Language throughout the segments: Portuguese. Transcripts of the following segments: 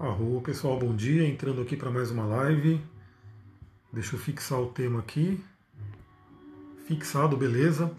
Arro, pessoal, bom dia. Entrando aqui para mais uma live. Deixa eu fixar o tema aqui. Fixado, beleza.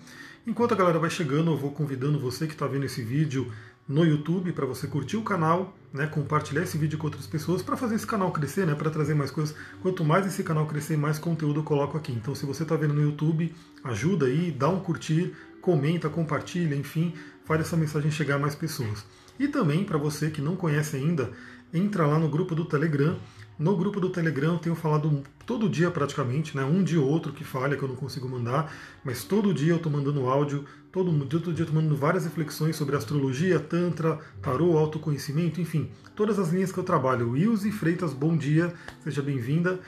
Enquanto a galera vai chegando, eu vou convidando você que está vendo esse vídeo no YouTube para você curtir o canal, né, compartilhar esse vídeo com outras pessoas para fazer esse canal crescer, né, para trazer mais coisas. Quanto mais esse canal crescer, mais conteúdo eu coloco aqui. Então, se você está vendo no YouTube, ajuda aí, dá um curtir, comenta, compartilha, enfim, faz essa mensagem chegar a mais pessoas. E também para você que não conhece ainda, entra lá no grupo do Telegram. No grupo do Telegram eu tenho falado todo dia praticamente, né? Um dia ou outro que falha, que eu não consigo mandar, mas todo dia eu estou mandando áudio, todo, todo dia eu estou mandando várias reflexões sobre astrologia, tantra, tarô, autoconhecimento, enfim, todas as linhas que eu trabalho. Wilze Freitas, bom dia, seja bem-vinda.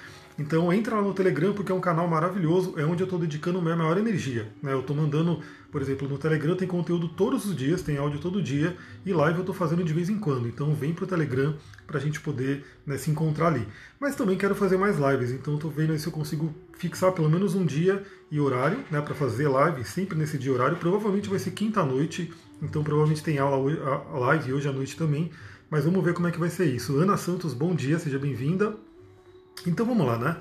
Então entra lá no Telegram porque é um canal maravilhoso, é onde eu estou dedicando minha maior energia. Né? Eu estou mandando, por exemplo, no Telegram tem conteúdo todos os dias, tem áudio todo dia, e live eu estou fazendo de vez em quando. Então vem para o Telegram para a gente poder né, se encontrar ali. Mas também quero fazer mais lives, então estou vendo se eu consigo fixar pelo menos um dia e horário né, para fazer live, sempre nesse dia e horário. Provavelmente vai ser quinta-noite, então provavelmente tem aula a live hoje à noite também. Mas vamos ver como é que vai ser isso. Ana Santos, bom dia, seja bem-vinda. Então vamos lá, né?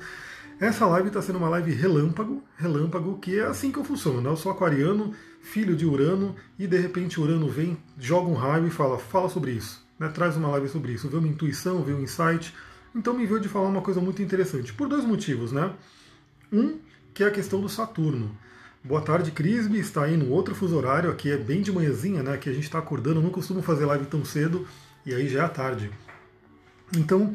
Essa live está sendo uma live relâmpago, relâmpago, que é assim que eu funciono, né? Eu sou aquariano, filho de Urano, e de repente Urano vem, joga um raio e fala, fala sobre isso, né? Traz uma live sobre isso. Vê uma intuição, vê um insight. Então me veio de falar uma coisa muito interessante, por dois motivos, né? Um, que é a questão do Saturno. Boa tarde, Crisme, está aí no outro fuso horário, aqui é bem de manhãzinha, né? Que a gente está acordando, eu não costumo fazer live tão cedo, e aí já é tarde. Então,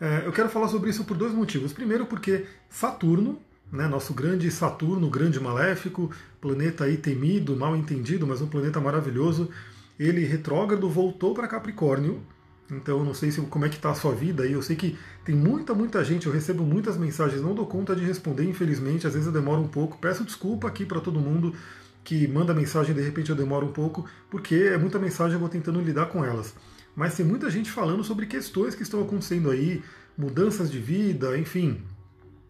é, eu quero falar sobre isso por dois motivos. Primeiro, porque Saturno, né, nosso grande Saturno, grande maléfico, planeta aí temido, mal entendido, mas um planeta maravilhoso, ele retrógrado voltou para Capricórnio. Então, não sei se, como é que está a sua vida aí. Eu sei que tem muita, muita gente. Eu recebo muitas mensagens, não dou conta de responder, infelizmente. Às vezes eu demoro um pouco. Peço desculpa aqui para todo mundo que manda mensagem de repente eu demoro um pouco, porque é muita mensagem eu vou tentando lidar com elas mas tem muita gente falando sobre questões que estão acontecendo aí, mudanças de vida, enfim,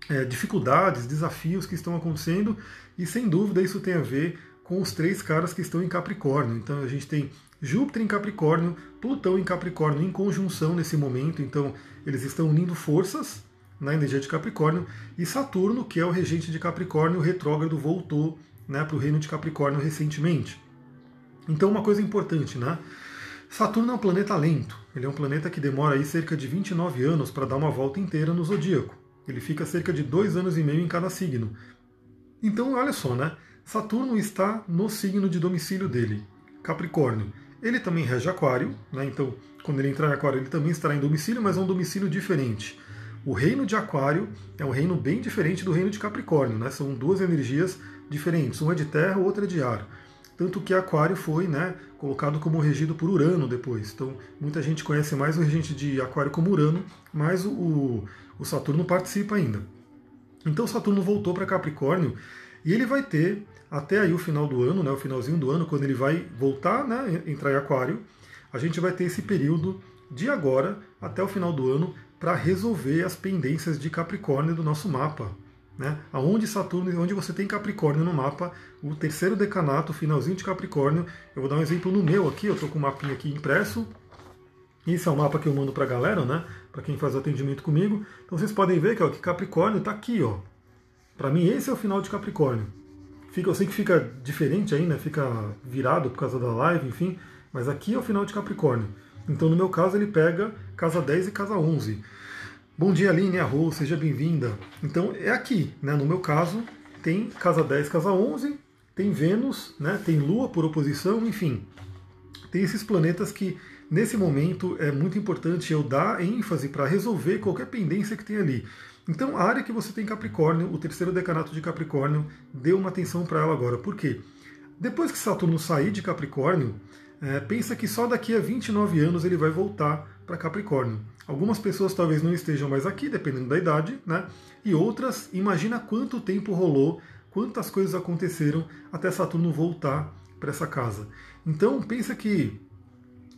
é, dificuldades, desafios que estão acontecendo, e sem dúvida isso tem a ver com os três caras que estão em Capricórnio. Então a gente tem Júpiter em Capricórnio, Plutão em Capricórnio em conjunção nesse momento, então eles estão unindo forças na energia de Capricórnio, e Saturno, que é o regente de Capricórnio, retrógrado, voltou né, para o reino de Capricórnio recentemente. Então uma coisa importante, né? Saturno é um planeta lento. Ele é um planeta que demora aí cerca de 29 anos para dar uma volta inteira no zodíaco. Ele fica cerca de dois anos e meio em cada signo. Então, olha só, né? Saturno está no signo de domicílio dele, Capricórnio. Ele também rege Aquário, né? Então, quando ele entrar em Aquário, ele também estará em domicílio, mas é um domicílio diferente. O reino de Aquário é um reino bem diferente do reino de Capricórnio, né? São duas energias diferentes. Uma é de terra, outra é de ar. Tanto que Aquário foi né, colocado como regido por Urano depois. Então, muita gente conhece mais o regente de Aquário como Urano, mas o, o Saturno participa ainda. Então, Saturno voltou para Capricórnio e ele vai ter até aí o final do ano, né, o finalzinho do ano, quando ele vai voltar, né, entrar em Aquário, a gente vai ter esse período de agora até o final do ano para resolver as pendências de Capricórnio do nosso mapa. Né? Aonde Saturno, onde você tem Capricórnio no mapa, o terceiro decanato, finalzinho de Capricórnio. Eu vou dar um exemplo no meu aqui, eu estou com um mapinha aqui impresso. Esse é o mapa que eu mando para a galera, né? Para quem faz atendimento comigo. Então vocês podem ver que, ó, que Capricórnio está aqui, ó. Para mim esse é o final de Capricórnio. Fica, eu sei que fica diferente aí, né? Fica virado por causa da live, enfim. Mas aqui é o final de Capricórnio. Então no meu caso ele pega casa 10 e casa 11. Bom dia, Aline Arro, seja bem-vinda. Então é aqui, né? No meu caso, tem casa 10, casa 11, tem Vênus, né? Tem Lua por oposição, enfim. Tem esses planetas que nesse momento é muito importante eu dar ênfase para resolver qualquer pendência que tem ali. Então, a área que você tem Capricórnio, o terceiro decanato de Capricórnio, dê uma atenção para ela agora. Por quê? Depois que Saturno sair de Capricórnio, é, pensa que só daqui a 29 anos ele vai voltar para Capricórnio. Algumas pessoas talvez não estejam mais aqui, dependendo da idade, né? E outras, imagina quanto tempo rolou, quantas coisas aconteceram até Saturno voltar para essa casa. Então, pensa que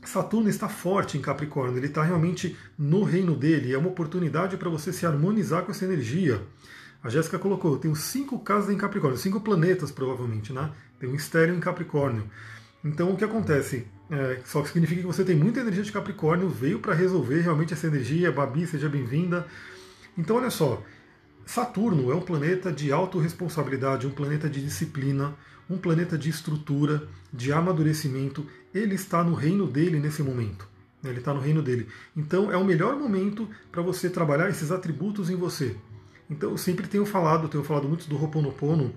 Saturno está forte em Capricórnio, ele está realmente no reino dele, é uma oportunidade para você se harmonizar com essa energia. A Jéssica colocou, eu tenho cinco casas em Capricórnio, cinco planetas provavelmente, né? Tem um estéreo em Capricórnio. Então o que acontece? É, só que significa que você tem muita energia de Capricórnio, veio para resolver realmente essa energia. Babi, seja bem-vinda. Então olha só, Saturno é um planeta de autorresponsabilidade, um planeta de disciplina, um planeta de estrutura, de amadurecimento. Ele está no reino dele nesse momento. Ele está no reino dele. Então é o melhor momento para você trabalhar esses atributos em você. Então eu sempre tenho falado, tenho falado muito do Ho'oponopono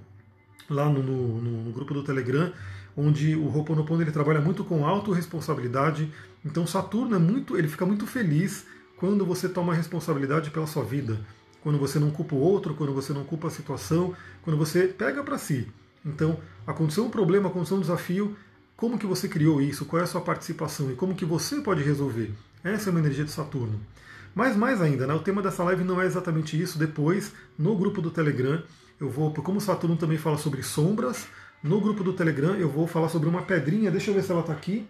lá no, no, no grupo do Telegram, onde o Ho'oponopono ele trabalha muito com autorresponsabilidade. Então Saturno é muito, ele fica muito feliz quando você toma responsabilidade pela sua vida, quando você não culpa o outro, quando você não culpa a situação, quando você pega para si. Então, aconteceu um problema, aconteceu um desafio, como que você criou isso? Qual é a sua participação e como que você pode resolver? Essa é uma energia de Saturno. Mas mais ainda, né, o tema dessa live não é exatamente isso. Depois, no grupo do Telegram, eu vou, como Saturno também fala sobre sombras, no grupo do Telegram eu vou falar sobre uma pedrinha. Deixa eu ver se ela está aqui.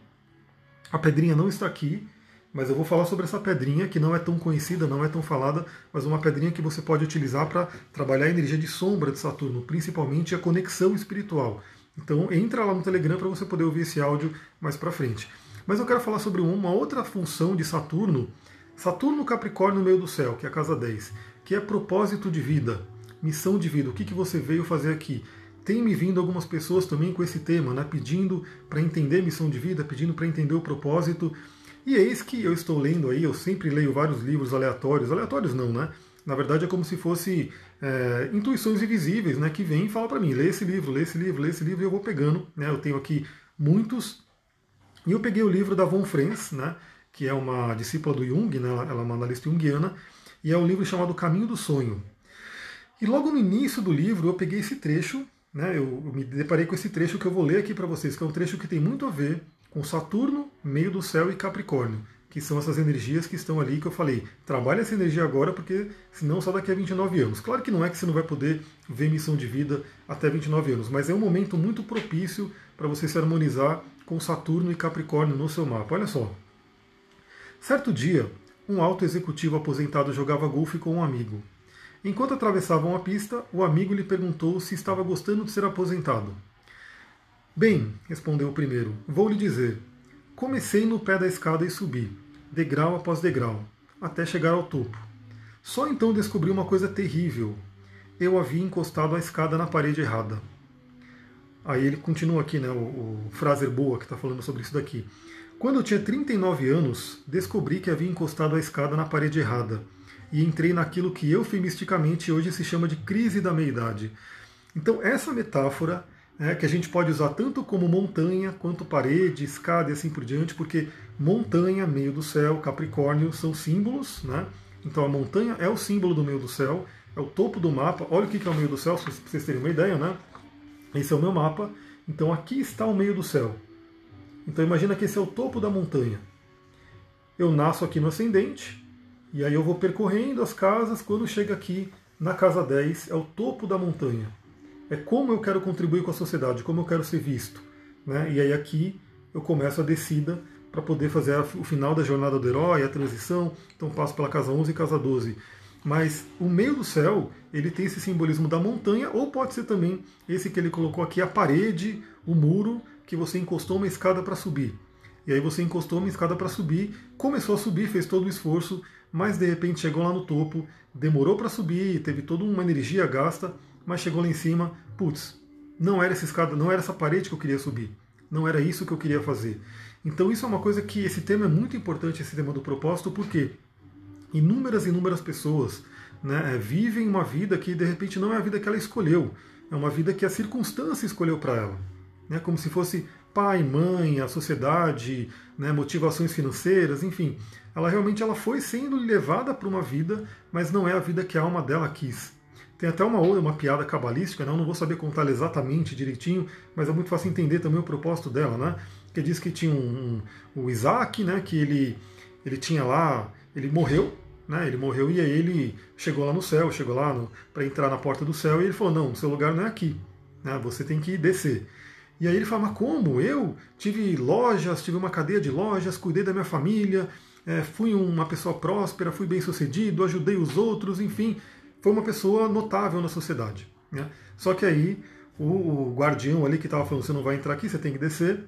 A pedrinha não está aqui, mas eu vou falar sobre essa pedrinha que não é tão conhecida, não é tão falada, mas uma pedrinha que você pode utilizar para trabalhar a energia de sombra de Saturno, principalmente a conexão espiritual. Então entra lá no Telegram para você poder ouvir esse áudio mais para frente. Mas eu quero falar sobre uma outra função de Saturno, Saturno Capricórnio no meio do céu, que é a casa 10, que é propósito de vida, missão de vida, o que, que você veio fazer aqui. Tem me vindo algumas pessoas também com esse tema, né, pedindo para entender missão de vida, pedindo para entender o propósito. E eis que eu estou lendo aí, eu sempre leio vários livros aleatórios, aleatórios não, né? Na verdade é como se fosse é, intuições invisíveis, né? Que vêm e falam para mim, lê esse livro, lê esse livro, lê esse livro, e eu vou pegando, né? Eu tenho aqui muitos. E eu peguei o livro da Von Frens, né? Que é uma discípula do Jung, né? Ela é uma analista junguiana, e é um livro chamado Caminho do Sonho. E logo no início do livro eu peguei esse trecho, né? Eu, me deparei com esse trecho que eu vou ler aqui para vocês, que é um trecho que tem muito a ver com Saturno, meio do céu e Capricórnio que são essas energias que estão ali que eu falei. Trabalhe essa energia agora, porque senão só daqui a 29 anos. Claro que não é que você não vai poder ver missão de vida até 29 anos, mas é um momento muito propício para você se harmonizar com Saturno e Capricórnio no seu mapa. Olha só. Certo dia, um alto executivo aposentado jogava golfe com um amigo. Enquanto atravessavam a pista, o amigo lhe perguntou se estava gostando de ser aposentado. Bem, respondeu o primeiro, vou lhe dizer. Comecei no pé da escada e subi degrau após degrau, até chegar ao topo. Só então descobri uma coisa terrível. Eu havia encostado a escada na parede errada. Aí ele continua aqui, né, o, o Fraser Boa, que está falando sobre isso daqui. Quando eu tinha 39 anos, descobri que havia encostado a escada na parede errada e entrei naquilo que eufemisticamente hoje se chama de crise da meia-idade. Então, essa metáfora é, que a gente pode usar tanto como montanha, quanto parede, escada e assim por diante, porque montanha, meio do céu, Capricórnio são símbolos, né? Então a montanha é o símbolo do meio do céu, é o topo do mapa. Olha o que é o meio do céu, para vocês terem uma ideia, né? Esse é o meu mapa. Então aqui está o meio do céu. Então imagina que esse é o topo da montanha. Eu nasço aqui no ascendente, e aí eu vou percorrendo as casas, quando chega aqui na casa 10, é o topo da montanha é como eu quero contribuir com a sociedade, como eu quero ser visto. Né? E aí aqui eu começo a descida para poder fazer o final da jornada do herói, a transição, então passo pela casa 11 e casa 12. Mas o meio do céu, ele tem esse simbolismo da montanha, ou pode ser também esse que ele colocou aqui, a parede, o muro, que você encostou uma escada para subir. E aí você encostou uma escada para subir, começou a subir, fez todo o esforço, mas de repente chegou lá no topo, demorou para subir, teve toda uma energia gasta, mas chegou lá em cima, putz, não era essa escada, não era essa parede que eu queria subir, não era isso que eu queria fazer. Então isso é uma coisa que esse tema é muito importante, esse tema do propósito, porque inúmeras e inúmeras pessoas né, é, vivem uma vida que de repente não é a vida que ela escolheu, é uma vida que a circunstância escolheu para ela. Né, como se fosse pai, mãe, a sociedade, né, motivações financeiras, enfim. Ela realmente ela foi sendo levada para uma vida, mas não é a vida que a alma dela quis. Tem até uma outra, uma piada cabalística, né? eu não vou saber contar exatamente direitinho, mas é muito fácil entender também o propósito dela, né? Que diz que tinha um, um, o Isaac, né? Que ele, ele tinha lá, ele morreu, né? Ele morreu e aí ele chegou lá no céu, chegou lá para entrar na porta do céu e ele falou: não, seu lugar não é aqui, né? Você tem que descer. E aí ele fala: mas como? Eu tive lojas, tive uma cadeia de lojas, cuidei da minha família, é, fui uma pessoa próspera, fui bem sucedido, ajudei os outros, enfim foi uma pessoa notável na sociedade. Né? Só que aí o, o guardião ali que estava falando, você não vai entrar aqui, você tem que descer,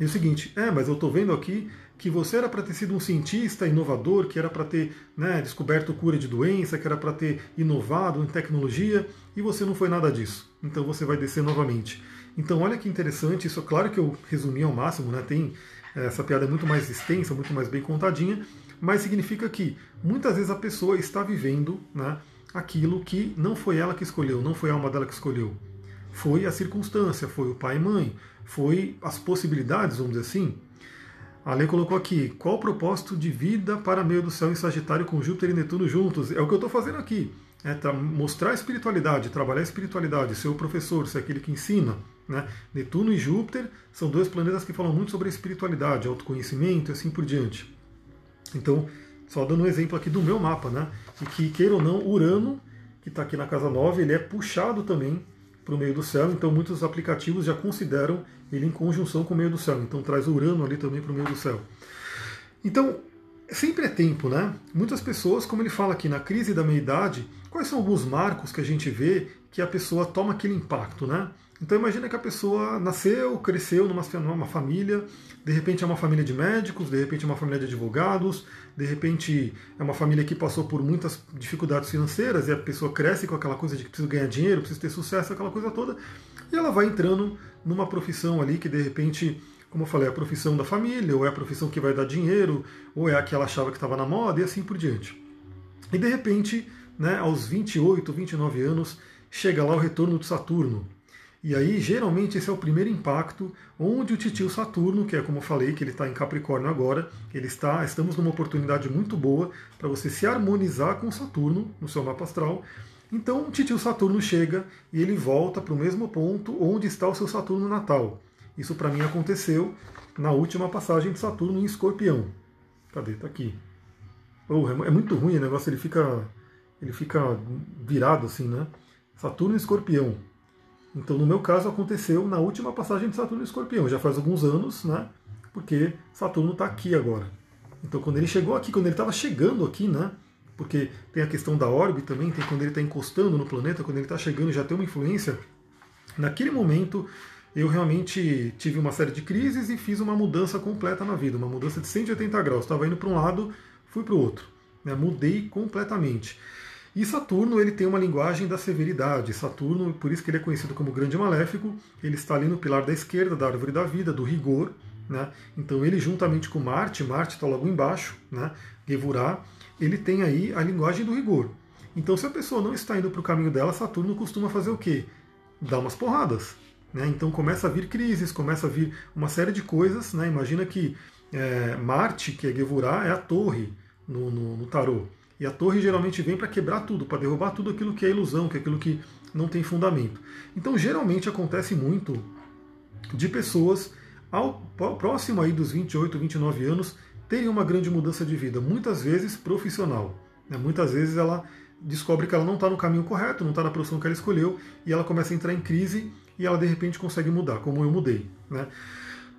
E o seguinte, é, mas eu estou vendo aqui que você era para ter sido um cientista inovador, que era para ter né, descoberto cura de doença, que era para ter inovado em tecnologia, e você não foi nada disso. Então você vai descer novamente. Então olha que interessante, isso é claro que eu resumi ao máximo, né? Tem essa piada é muito mais extensa, muito mais bem contadinha, mas significa que muitas vezes a pessoa está vivendo né, aquilo que não foi ela que escolheu, não foi a alma dela que escolheu. Foi a circunstância, foi o pai e mãe, foi as possibilidades, vamos dizer assim. A Lei colocou aqui, qual o propósito de vida para meio do céu em Sagitário com Júpiter e Netuno juntos? É o que eu estou fazendo aqui. É mostrar a espiritualidade, trabalhar a espiritualidade, ser o professor, ser aquele que ensina. Né? Netuno e Júpiter são dois planetas que falam muito sobre a espiritualidade, autoconhecimento e assim por diante. Então, só dando um exemplo aqui do meu mapa, né? E que, queira ou não, Urano, que está aqui na casa 9, ele é puxado também para o meio do céu, então muitos aplicativos já consideram ele em conjunção com o meio do céu, então traz Urano ali também para o meio do céu. Então, sempre é tempo, né? Muitas pessoas, como ele fala aqui, na crise da meia-idade, quais são alguns marcos que a gente vê que a pessoa toma aquele impacto, né? Então imagina que a pessoa nasceu, cresceu numa, numa família, de repente é uma família de médicos, de repente é uma família de advogados, de repente é uma família que passou por muitas dificuldades financeiras e a pessoa cresce com aquela coisa de que precisa ganhar dinheiro, precisa ter sucesso, aquela coisa toda, e ela vai entrando numa profissão ali que de repente, como eu falei, é a profissão da família, ou é a profissão que vai dar dinheiro, ou é a que ela achava que estava na moda e assim por diante. E de repente, né, aos 28, 29 anos, chega lá o retorno de Saturno, e aí, geralmente, esse é o primeiro impacto, onde o titio Saturno, que é como eu falei, que ele está em Capricórnio agora, ele está, estamos numa oportunidade muito boa para você se harmonizar com Saturno no seu mapa astral. Então, o titio Saturno chega e ele volta para o mesmo ponto onde está o seu Saturno natal. Isso para mim aconteceu na última passagem de Saturno em Escorpião. Cadê? Está aqui. Oh, é muito ruim o negócio, ele fica, ele fica virado assim, né? Saturno em Escorpião. Então, no meu caso, aconteceu na última passagem de Saturno em Escorpião, já faz alguns anos, né? Porque Saturno está aqui agora. Então, quando ele chegou aqui, quando ele estava chegando aqui, né? Porque tem a questão da órbita também, tem quando ele está encostando no planeta, quando ele está chegando já tem uma influência. Naquele momento, eu realmente tive uma série de crises e fiz uma mudança completa na vida, uma mudança de 180 graus. Estava indo para um lado, fui para o outro. Né? Mudei completamente. E Saturno ele tem uma linguagem da severidade. Saturno, por isso que ele é conhecido como grande maléfico, ele está ali no pilar da esquerda da árvore da vida, do rigor. Né? Então ele juntamente com Marte, Marte está logo embaixo, né? Gevurah, ele tem aí a linguagem do rigor. Então se a pessoa não está indo para o caminho dela, Saturno costuma fazer o quê? Dar umas porradas. Né? Então começa a vir crises, começa a vir uma série de coisas. Né? Imagina que é, Marte, que é Gevurah, é a torre no, no, no tarô. E a torre geralmente vem para quebrar tudo, para derrubar tudo aquilo que é ilusão, que é aquilo que não tem fundamento. Então, geralmente acontece muito de pessoas ao próximo aí dos 28, 29 anos terem uma grande mudança de vida, muitas vezes profissional. Né? Muitas vezes ela descobre que ela não está no caminho correto, não está na profissão que ela escolheu, e ela começa a entrar em crise e ela de repente consegue mudar, como eu mudei. Né?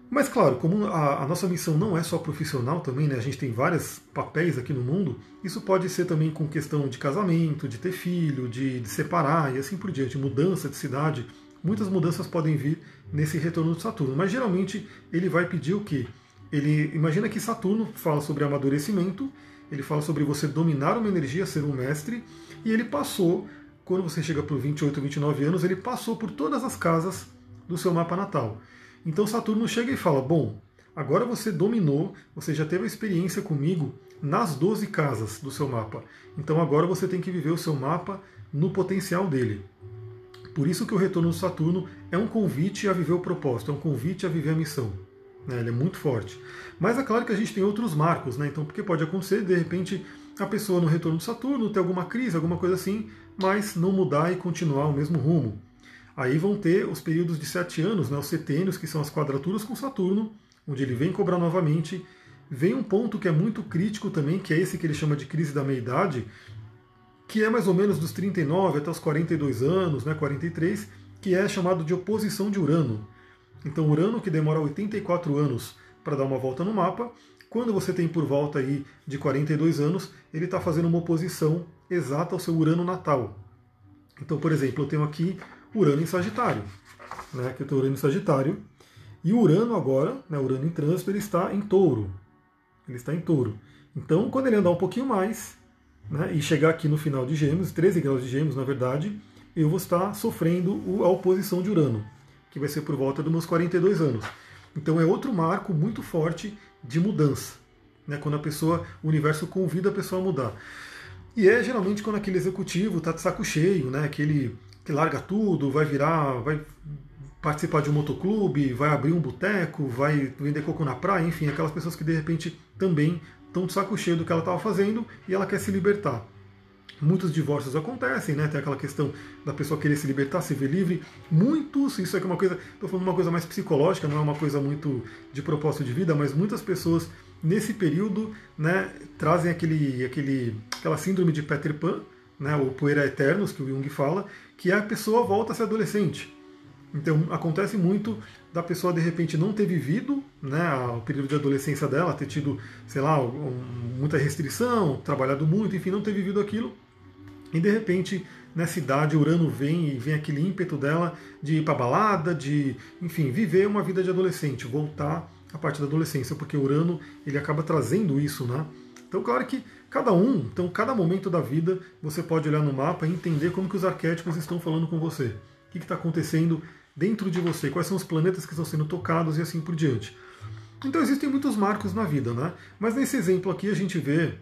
Mas claro, como a, a, nossa missão não é só profissional também, né? A gente tem vários papéis aqui no mundo, isso pode ser também com questão de casamento, de ter filho, de, de separar e assim por diante, mudança de cidade. Muitas mudanças podem vir nesse retorno de Saturno, mas geralmente ele vai pedir o quê? Ele imagina que Saturno fala sobre amadurecimento, ele fala sobre você dominar uma energia, ser um mestre, e ele passou, quando você chega por 28, 29 anos, ele passou por todas as casas do seu mapa natal. Então Saturno chega e fala: Bom, agora você dominou, você já teve a experiência comigo nas 12 casas do seu mapa. Então agora você tem que viver o seu mapa no potencial dele. Por isso que o retorno do Saturno é um convite a viver o propósito, é um convite a viver a missão. Né? Ele é muito forte. Mas é claro que a gente tem outros marcos, né? Então, porque pode acontecer, de repente, a pessoa no retorno do Saturno ter alguma crise, alguma coisa assim, mas não mudar e continuar o mesmo rumo. Aí vão ter os períodos de sete anos, né, os setênios, que são as quadraturas com Saturno, onde ele vem cobrar novamente. Vem um ponto que é muito crítico também, que é esse que ele chama de crise da meia-idade, que é mais ou menos dos 39 até os 42 anos, né, 43, que é chamado de oposição de Urano. Então, Urano, que demora 84 anos para dar uma volta no mapa, quando você tem por volta aí de 42 anos, ele está fazendo uma oposição exata ao seu Urano natal. Então, por exemplo, eu tenho aqui Urano em Sagitário. Né? Que eu tenho Urano em Sagitário. E Urano agora, né, Urano em trânsito, ele está em touro. Ele está em touro. Então, quando ele andar um pouquinho mais, né, e chegar aqui no final de Gêmeos, 13 graus de Gêmeos, na verdade, eu vou estar sofrendo a oposição de Urano, que vai ser por volta dos meus 42 anos. Então é outro marco muito forte de mudança, né, quando a pessoa, o universo convida a pessoa a mudar. E é geralmente quando aquele executivo está de saco cheio, né, aquele que larga tudo, vai virar, vai participar de um motoclube, vai abrir um boteco, vai vender coco na praia, enfim, aquelas pessoas que de repente também estão de saco cheio do que ela estava fazendo e ela quer se libertar. Muitos divórcios acontecem, né? Tem aquela questão da pessoa querer se libertar, se ver livre. Muitos, isso aqui é uma coisa, estou falando uma coisa mais psicológica, não é uma coisa muito de propósito de vida, mas muitas pessoas nesse período, né, trazem aquele, aquele, aquela síndrome de Peter Pan, né, o poeira eternos que o Jung fala, que a pessoa volta a ser adolescente. Então acontece muito da pessoa de repente não ter vivido né, o período de adolescência dela, ter tido, sei lá, muita restrição, trabalhado muito, enfim, não ter vivido aquilo. E de repente, nessa idade, Urano vem e vem aquele ímpeto dela de ir para balada, de, enfim, viver uma vida de adolescente, voltar à parte da adolescência, porque Urano ele acaba trazendo isso, né? Então, claro que cada um, então cada momento da vida, você pode olhar no mapa e entender como que os arquétipos estão falando com você. O que está acontecendo dentro de você, quais são os planetas que estão sendo tocados e assim por diante. Então existem muitos marcos na vida, né? Mas nesse exemplo aqui a gente vê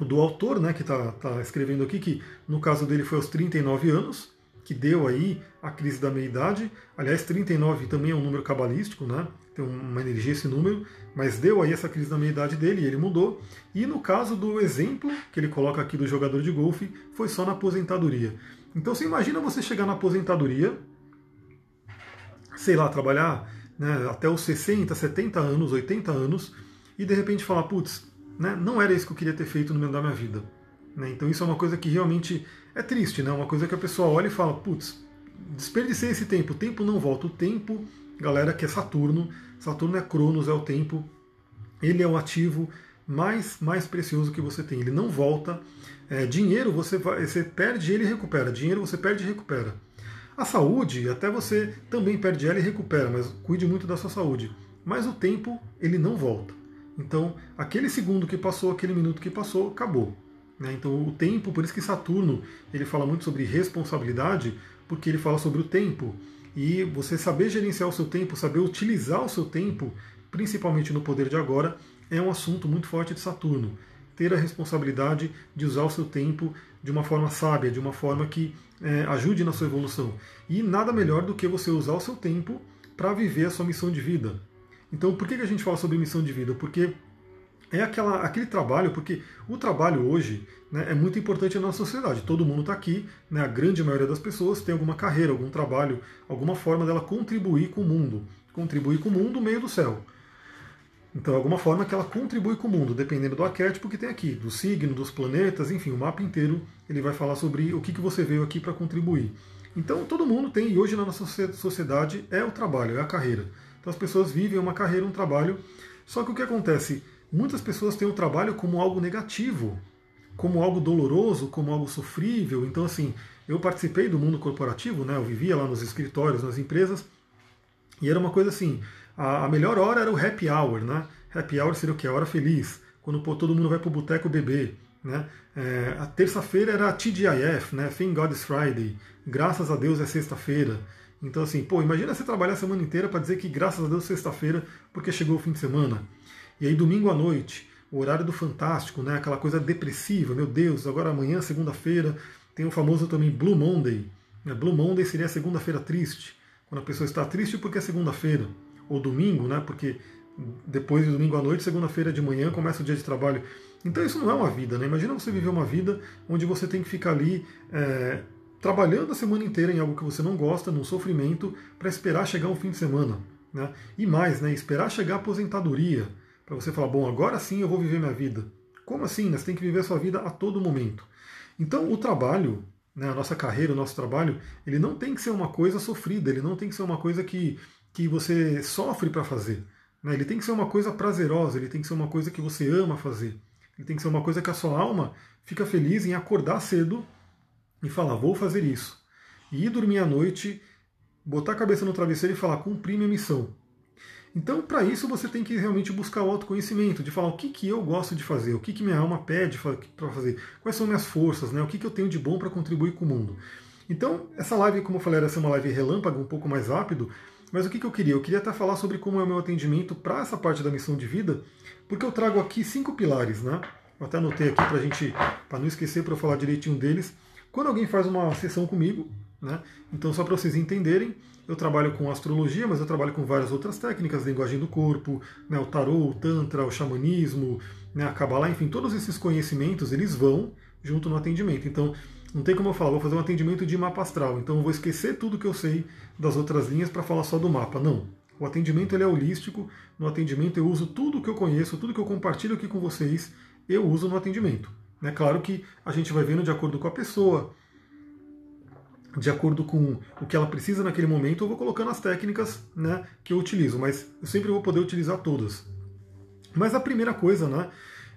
do autor, né, que está tá escrevendo aqui, que no caso dele foi aos 39 anos, que deu aí a crise da meia-idade. Aliás, 39 também é um número cabalístico, né? Tem uma energia esse número, mas deu aí essa crise da meia-idade dele e ele mudou. E no caso do exemplo que ele coloca aqui do jogador de golfe, foi só na aposentadoria. Então você imagina você chegar na aposentadoria, sei lá, trabalhar né, até os 60, 70 anos, 80 anos, e de repente falar, putz, né, não era isso que eu queria ter feito no meio da minha vida. Né? Então isso é uma coisa que realmente é triste, né? uma coisa que a pessoa olha e fala, putz, desperdicei esse tempo, o tempo não volta, o tempo, galera, que é Saturno, Saturno é Cronos, é o tempo, ele é o ativo mais, mais precioso que você tem, ele não volta. É, dinheiro você, vai, você perde ele recupera, dinheiro você perde e recupera. A saúde, até você também perde ela e recupera, mas cuide muito da sua saúde. Mas o tempo, ele não volta. Então, aquele segundo que passou, aquele minuto que passou, acabou. Né? Então, o tempo, por isso que Saturno, ele fala muito sobre responsabilidade, porque ele fala sobre o tempo. E você saber gerenciar o seu tempo, saber utilizar o seu tempo, principalmente no poder de agora, é um assunto muito forte de Saturno. Ter a responsabilidade de usar o seu tempo de uma forma sábia, de uma forma que é, ajude na sua evolução. E nada melhor do que você usar o seu tempo para viver a sua missão de vida. Então, por que, que a gente fala sobre missão de vida? Porque é aquela, aquele trabalho, porque o trabalho hoje né, é muito importante na nossa sociedade. Todo mundo está aqui, né, a grande maioria das pessoas tem alguma carreira, algum trabalho, alguma forma dela contribuir com o mundo. Contribuir com o mundo meio do céu. Então, alguma forma que ela contribui com o mundo, dependendo do arquétipo que tem aqui, do signo, dos planetas, enfim, o mapa inteiro ele vai falar sobre o que, que você veio aqui para contribuir. Então, todo mundo tem, e hoje na nossa sociedade é o trabalho, é a carreira. Então, as pessoas vivem uma carreira, um trabalho. Só que o que acontece? Muitas pessoas têm o trabalho como algo negativo, como algo doloroso, como algo sofrível. Então, assim, eu participei do mundo corporativo, né? Eu vivia lá nos escritórios, nas empresas, e era uma coisa assim a, a melhor hora era o happy hour, né? Happy hour seria o que? A hora feliz, quando pô, todo mundo vai para o boteco beber. Né? É, a terça-feira era a TGIF, né? Thank God is Friday. Graças a Deus é sexta-feira. Então, assim, pô, imagina você trabalhar a semana inteira para dizer que graças a Deus é sexta-feira, porque chegou o fim de semana. E aí, domingo à noite, o horário do Fantástico, né? Aquela coisa depressiva, meu Deus, agora amanhã, segunda-feira, tem o famoso também Blue Monday. Blue Monday seria a segunda-feira triste, quando a pessoa está triste porque é segunda-feira ou domingo, né? Porque depois de domingo à noite, segunda-feira de manhã começa o dia de trabalho. Então isso não é uma vida, né? Imagina você viver uma vida onde você tem que ficar ali é, trabalhando a semana inteira em algo que você não gosta, num sofrimento, para esperar chegar um fim de semana. Né? E mais, né? Esperar chegar a aposentadoria, para você falar, bom, agora sim eu vou viver minha vida. Como assim? Né? Você tem que viver a sua vida a todo momento. Então o trabalho, né, a nossa carreira, o nosso trabalho, ele não tem que ser uma coisa sofrida, ele não tem que ser uma coisa que que você sofre para fazer. Né? Ele tem que ser uma coisa prazerosa, ele tem que ser uma coisa que você ama fazer. Ele tem que ser uma coisa que a sua alma fica feliz em acordar cedo e falar, vou fazer isso. E ir dormir à noite, botar a cabeça no travesseiro e falar, cumpri minha missão. Então, para isso, você tem que realmente buscar o autoconhecimento, de falar o que, que eu gosto de fazer, o que, que minha alma pede para fazer, quais são minhas forças, né? o que, que eu tenho de bom para contribuir com o mundo. Então, essa live, como eu falei, era ser uma live relâmpago, um pouco mais rápido, mas o que, que eu queria? Eu queria até falar sobre como é o meu atendimento para essa parte da missão de vida, porque eu trago aqui cinco pilares, né? Eu até anotei aqui para gente, para não esquecer, para eu falar direitinho deles. Quando alguém faz uma sessão comigo, né? Então, só para vocês entenderem, eu trabalho com astrologia, mas eu trabalho com várias outras técnicas, linguagem do corpo, né, o tarô, o tantra, o xamanismo, né, a Kabbalah, enfim, todos esses conhecimentos, eles vão junto no atendimento. Então, não tem como eu falar, vou fazer um atendimento de mapa astral, então eu vou esquecer tudo que eu sei das outras linhas para falar só do mapa. Não. O atendimento ele é holístico, no atendimento eu uso tudo que eu conheço, tudo que eu compartilho aqui com vocês, eu uso no atendimento. É claro que a gente vai vendo de acordo com a pessoa, de acordo com o que ela precisa naquele momento, eu vou colocando as técnicas né, que eu utilizo, mas eu sempre vou poder utilizar todas. Mas a primeira coisa, né,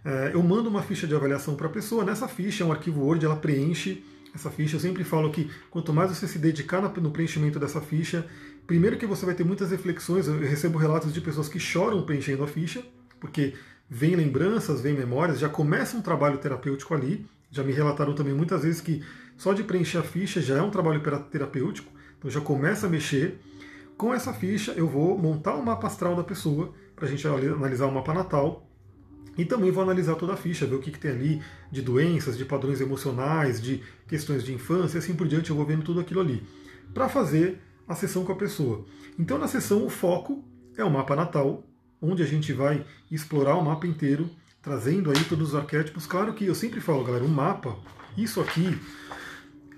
é, eu mando uma ficha de avaliação para a pessoa, nessa ficha é um arquivo Word, ela preenche essa ficha. Eu sempre falo que quanto mais você se dedicar no preenchimento dessa ficha, primeiro que você vai ter muitas reflexões, eu recebo relatos de pessoas que choram preenchendo a ficha, porque vem lembranças, vem memórias, já começa um trabalho terapêutico ali. Já me relataram também muitas vezes que só de preencher a ficha já é um trabalho terapêutico, então já começa a mexer. Com essa ficha eu vou montar o mapa astral da pessoa para a gente analisar o mapa natal e também vou analisar toda a ficha, ver o que, que, tem ali de doenças, de padrões emocionais, de questões de infância, assim por diante, eu vou vendo tudo aquilo ali. Para fazer a sessão com a pessoa. Então na sessão o foco é o mapa natal, onde a gente vai explorar o mapa inteiro, trazendo aí todos os arquétipos. Claro que eu sempre falo, galera, o mapa, isso aqui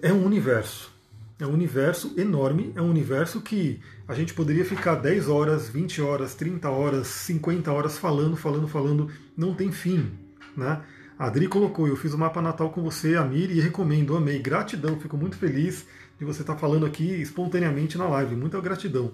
é um universo. É um universo enorme, é um universo que a gente poderia ficar 10 horas, 20 horas, 30 horas, 50 horas falando, falando, falando, não tem fim. Né? A Adri colocou, eu fiz o mapa natal com você, Amir, e recomendo, amei, gratidão, fico muito feliz de você estar falando aqui espontaneamente na live, muita gratidão.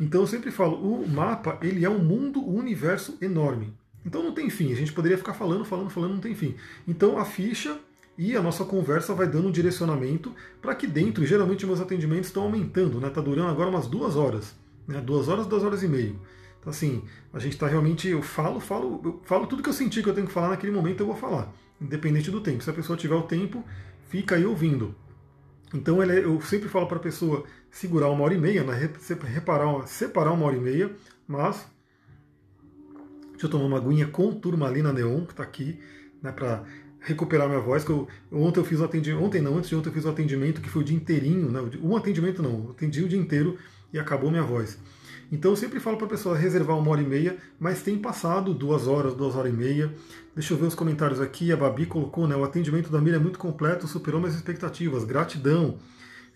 Então eu sempre falo, o mapa ele é um mundo, um universo enorme. Então não tem fim, a gente poderia ficar falando, falando, falando, não tem fim. Então a ficha e a nossa conversa vai dando um direcionamento para que dentro, geralmente meus atendimentos estão aumentando, né? Está durando agora umas duas horas, né? duas horas, duas horas e meio. Então assim, a gente está realmente, eu falo, falo, eu falo tudo que eu senti que eu tenho que falar naquele momento, eu vou falar, independente do tempo. Se a pessoa tiver o tempo, fica aí ouvindo. Então é, eu sempre falo para a pessoa segurar uma hora e meia, né? Reparar, separar uma hora e meia, mas deixa eu tomar uma aguinha com turmalina neon, que está aqui, né, para recuperar minha voz, que eu, ontem eu fiz um atendimento, ontem não, antes de ontem eu fiz um atendimento que foi o dia inteirinho, né, um atendimento não, eu atendi o dia inteiro e acabou minha voz. Então eu sempre falo para a pessoa reservar uma hora e meia, mas tem passado duas horas, duas horas e meia. Deixa eu ver os comentários aqui, a Babi colocou, né, o atendimento da Mira é muito completo, superou minhas expectativas, gratidão.